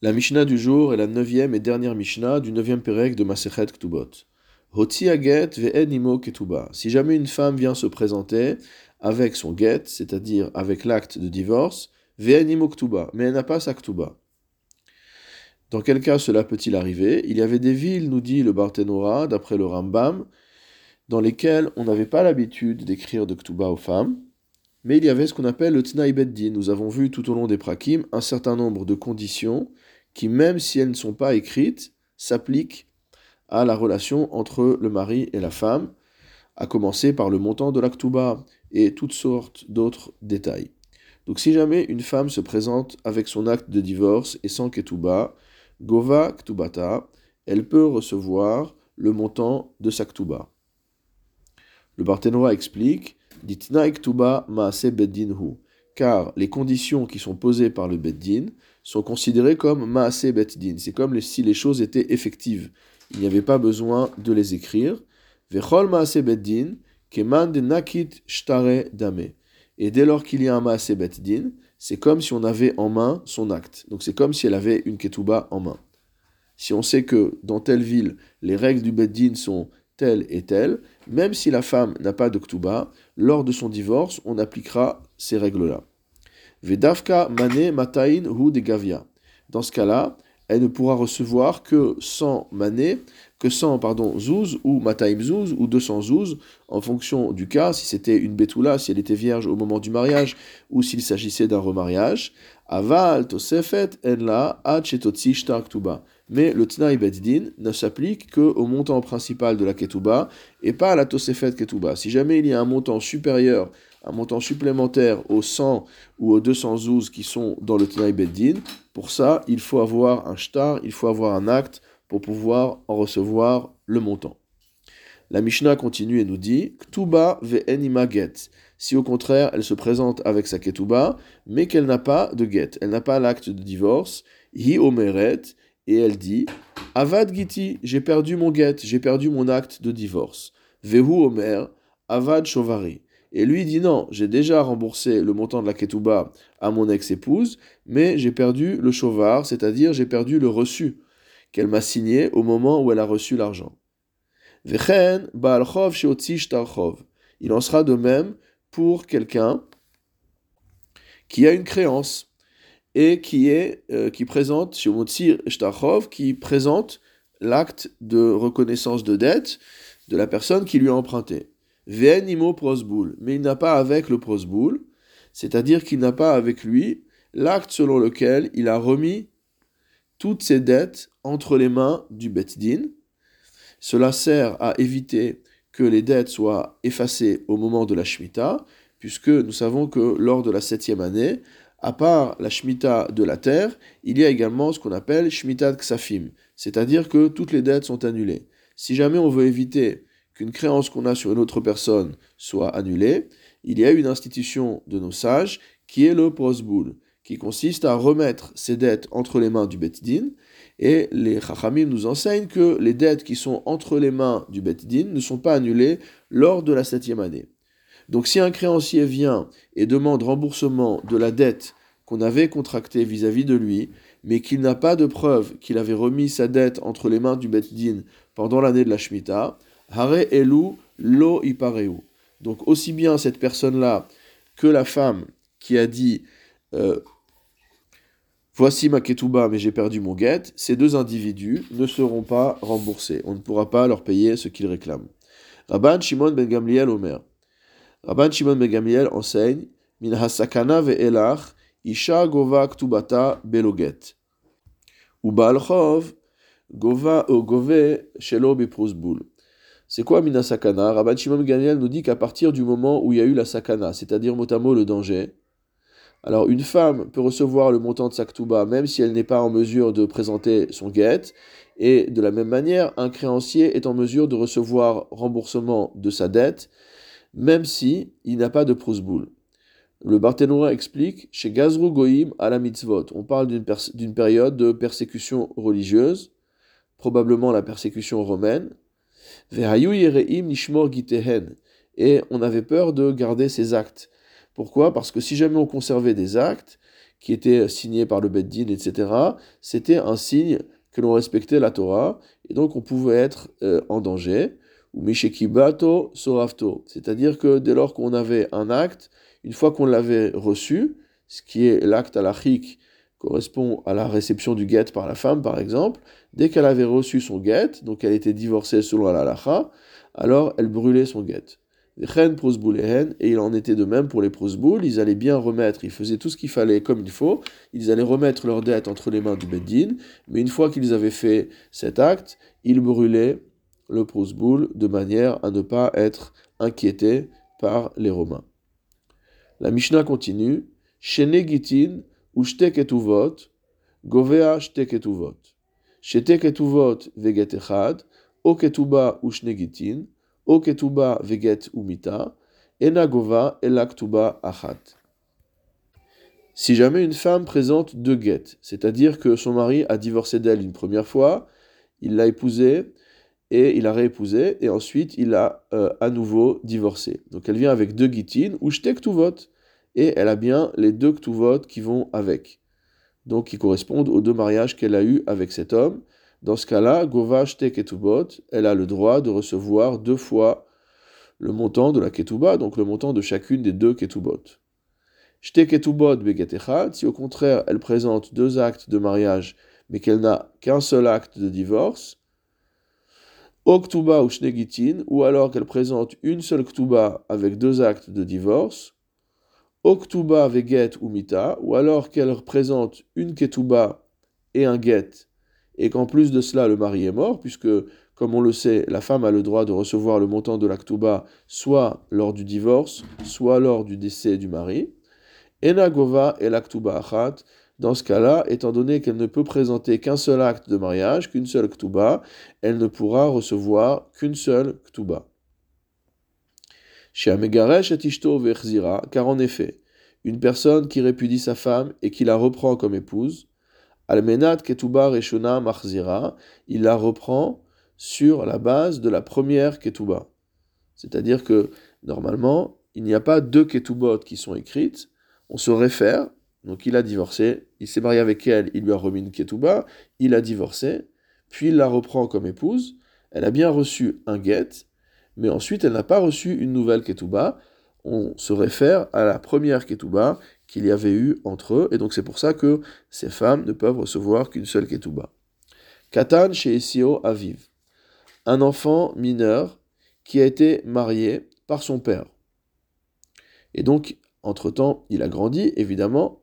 La Mishnah du jour est la neuvième et dernière Mishnah du neuvième Pérec de Masechet Ktubot. Hoti aget ketuba. Si jamais une femme vient se présenter avec son get, c'est-à-dire avec l'acte de divorce, ve'en ktuba, mais elle n'a pas sa ktuba. Dans quel cas cela peut-il arriver? Il y avait des villes, nous dit le Barthénora, d'après le Rambam, dans lesquelles on n'avait pas l'habitude d'écrire de ktuba aux femmes, mais il y avait ce qu'on appelle le Tnaï. Nous avons vu tout au long des prakim un certain nombre de conditions qui, même si elles ne sont pas écrites, s'appliquent à la relation entre le mari et la femme, à commencer par le montant de l'aktuba et toutes sortes d'autres détails. Donc si jamais une femme se présente avec son acte de divorce et sans ketuba, gova ktubata, elle peut recevoir le montant de sa ktuba. Le Barthénois explique car les conditions qui sont posées par le beddin sont considérées comme maase beddin. C'est comme si les choses étaient effectives. Il n'y avait pas besoin de les écrire. Vechol maase beddin keman nakit shtare dame. Et dès lors qu'il y a un maase beddin, c'est comme si on avait en main son acte. Donc c'est comme si elle avait une ketouba en main. Si on sait que dans telle ville, les règles du beddin sont telle et telle, même si la femme n'a pas de ktuba, lors de son divorce, on appliquera ces règles-là. Vedavka mane matain hu de gavia. Dans ce cas-là, elle ne pourra recevoir que 100 mané, que 100 pardon, zouz ou mataim zouz ou 200 zouz, en fonction du cas, si c'était une betula, si elle était vierge au moment du mariage, ou s'il s'agissait d'un remariage. Aval tosefet en la mais le Tnaï Beddin ne s'applique qu'au montant principal de la Ketouba et pas à la Tosefet Ketouba. Si jamais il y a un montant supérieur, un montant supplémentaire aux 100 ou aux 200 zouz qui sont dans le Tnaï Beddin, pour ça, il faut avoir un shtar, il faut avoir un acte pour pouvoir en recevoir le montant. La Mishnah continue et nous dit Ktuba ve'enima get. Si au contraire elle se présente avec sa ketouba, mais qu'elle n'a pas de get, elle n'a pas l'acte de divorce, hi omeret, et elle dit Avad Giti, j'ai perdu mon guet, j'ai perdu mon acte de divorce. Vehu Omer, Avad Chovari. Et lui dit non, j'ai déjà remboursé le montant de la ketouba à mon ex-épouse, mais j'ai perdu le chovar, c'est-à-dire j'ai perdu le reçu qu'elle m'a signé au moment où elle a reçu l'argent. Vechen Baalchov. Il en sera de même pour quelqu'un qui a une créance et qui est euh, qui présente Shtachov, qui présente l'acte de reconnaissance de dette de la personne qui lui a emprunté. Venimo prosboul, mais il n'a pas avec le prosboul, c'est-à-dire qu'il n'a pas avec lui l'acte selon lequel il a remis toutes ses dettes entre les mains du Betdin. Cela sert à éviter que les dettes soient effacées au moment de la Shemitah, puisque nous savons que lors de la septième année, à part la Shemitah de la terre, il y a également ce qu'on appelle Shemitah Ksafim, c'est-à-dire que toutes les dettes sont annulées. Si jamais on veut éviter qu'une créance qu'on a sur une autre personne soit annulée, il y a une institution de nos sages qui est le prosboul, qui consiste à remettre ces dettes entre les mains du Din, et les Chachamim nous enseignent que les dettes qui sont entre les mains du Din ne sont pas annulées lors de la septième année. Donc si un créancier vient et demande remboursement de la dette qu'on avait contractée vis-à-vis de lui, mais qu'il n'a pas de preuve qu'il avait remis sa dette entre les mains du Bet-Din pendant l'année de la Shemitah, Hare Elu Lo Ipareu. Donc aussi bien cette personne-là que la femme qui a dit euh, Voici ma ketouba, mais j'ai perdu mon guet, ces deux individus ne seront pas remboursés. On ne pourra pas leur payer ce qu'ils réclament. Rabban Shimon ben Gamliel Omer. Rabban Shimon Ben enseigne Min hasakana ve'elach isha gova ktubata beloget. Ou gova gove shelo beprosbul. C'est quoi mina sakana Rabban Shimon Ben nous dit qu'à partir du moment où il y a eu la sakana, c'est-à-dire motamo le danger, alors une femme peut recevoir le montant de sa ktuba même si elle n'est pas en mesure de présenter son guet, et de la même manière, un créancier est en mesure de recevoir remboursement de sa dette même si il n'a pas de prosboul. Le Barthénora explique chez Gazru Goïm à la mitzvot. On parle d'une période de persécution religieuse, probablement la persécution romaine. Et on avait peur de garder ces actes. Pourquoi? Parce que si jamais on conservait des actes qui était signé par le Beddin, etc., c'était un signe que l'on respectait la Torah, et donc on pouvait être euh, en danger. Ou Mishekibato Sorafto, c'est-à-dire que dès lors qu'on avait un acte, une fois qu'on l'avait reçu, ce qui est l'acte alachique, correspond à la réception du guet par la femme, par exemple, dès qu'elle avait reçu son guet, donc elle était divorcée selon la halacha, alors elle brûlait son guet. Et il en était de même pour les prosboules, ils allaient bien remettre, ils faisaient tout ce qu'il fallait comme il faut, ils allaient remettre leur dette entre les mains du Beddin, mais une fois qu'ils avaient fait cet acte, ils brûlaient le prosboul de manière à ne pas être inquiétés par les Romains. La Mishnah continue, Shene gitin ou shteketuvot, govea shteketuvot. Veget echad, o ketuba ou gitin, o ketuba veget umita, enagova elaktuba achat. Si jamais une femme présente deux guettes, c'est-à-dire que son mari a divorcé d'elle une première fois, il l'a épousée et il a réépousé, et ensuite il a euh, à nouveau divorcé. Donc elle vient avec deux guitines, ou ktuvot, et elle a bien les deux ktuvot qui vont avec, donc qui correspondent aux deux mariages qu'elle a eus avec cet homme, dans ce cas-là, Govash Ketubot, elle a le droit de recevoir deux fois le montant de la Ketuba, donc le montant de chacune des deux Ketubot. Shte Ketubot si au contraire elle présente deux actes de mariage, mais qu'elle n'a qu'un seul acte de divorce, Ou Shnegitin, ou alors qu'elle présente une seule Ktuba avec deux actes de divorce, Oktuba Veget ou Mita, ou alors qu'elle représente une Ketuba et un Get et qu'en plus de cela, le mari est mort, puisque, comme on le sait, la femme a le droit de recevoir le montant de l'actuba soit lors du divorce, soit lors du décès du mari. Enagova et l'actuba achat, dans ce cas-là, étant donné qu'elle ne peut présenter qu'un seul acte de mariage, qu'une seule ktuba, elle ne pourra recevoir qu'une seule ktuba. Chez Amegaresh et Ishto car en effet, une personne qui répudie sa femme et qui la reprend comme épouse, Almenat Ketuba Reshona Marzira, il la reprend sur la base de la première Ketuba. C'est-à-dire que normalement, il n'y a pas deux Ketubot qui sont écrites, on se réfère, donc il a divorcé, il s'est marié avec elle, il lui a remis une Ketuba, il a divorcé, puis il la reprend comme épouse, elle a bien reçu un get, mais ensuite elle n'a pas reçu une nouvelle Ketuba, on se réfère à la première Ketuba qu'il y avait eu entre eux, et donc c'est pour ça que ces femmes ne peuvent recevoir qu'une seule ketouba. Katan chez Esio Aviv, un enfant mineur qui a été marié par son père. Et donc, entre-temps, il a grandi, évidemment.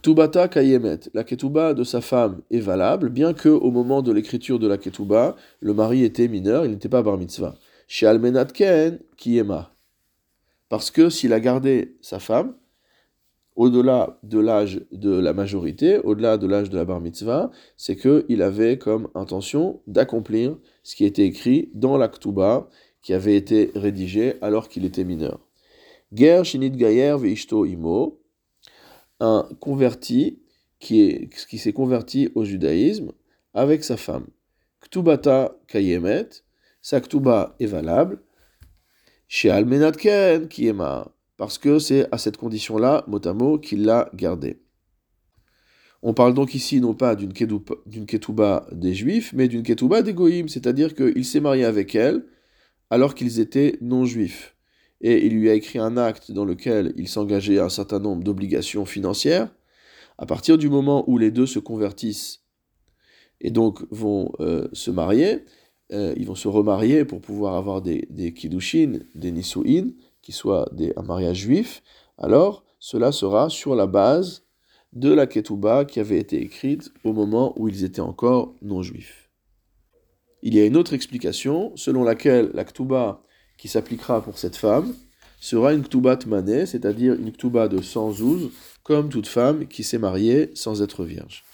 Ktubata kayemet, la ketouba de sa femme est valable, bien que au moment de l'écriture de la ketouba, le mari était mineur, il n'était pas bar mitzvah. Chez Almenat Ken, parce que s'il a gardé sa femme, au-delà de l'âge de la majorité, au-delà de l'âge de la bar mitzvah, c'est qu'il avait comme intention d'accomplir ce qui était écrit dans l'Aktuba qui avait été rédigé alors qu'il était mineur. Ger Shinit Gayer Imo, un converti qui, qui s'est converti au judaïsme avec sa femme. Ktubata Kayemet, sa Ktuba est valable, chez Almenat Ken, qui est. Parce que c'est à cette condition-là, mot à mot, qu'il l'a gardé. On parle donc ici non pas d'une ketouba des juifs, mais d'une ketouba des goïms, c'est-à-dire qu'il s'est marié avec elle alors qu'ils étaient non-juifs. Et il lui a écrit un acte dans lequel il s'engageait à un certain nombre d'obligations financières. À partir du moment où les deux se convertissent et donc vont euh, se marier, euh, ils vont se remarier pour pouvoir avoir des, des kiddushin, des nisuin, qui soient un mariage juif, alors cela sera sur la base de la ketouba qui avait été écrite au moment où ils étaient encore non juifs. Il y a une autre explication selon laquelle la ketouba qui s'appliquera pour cette femme sera une ketouba tmané, c'est-à-dire une ketouba de 112, comme toute femme qui s'est mariée sans être vierge.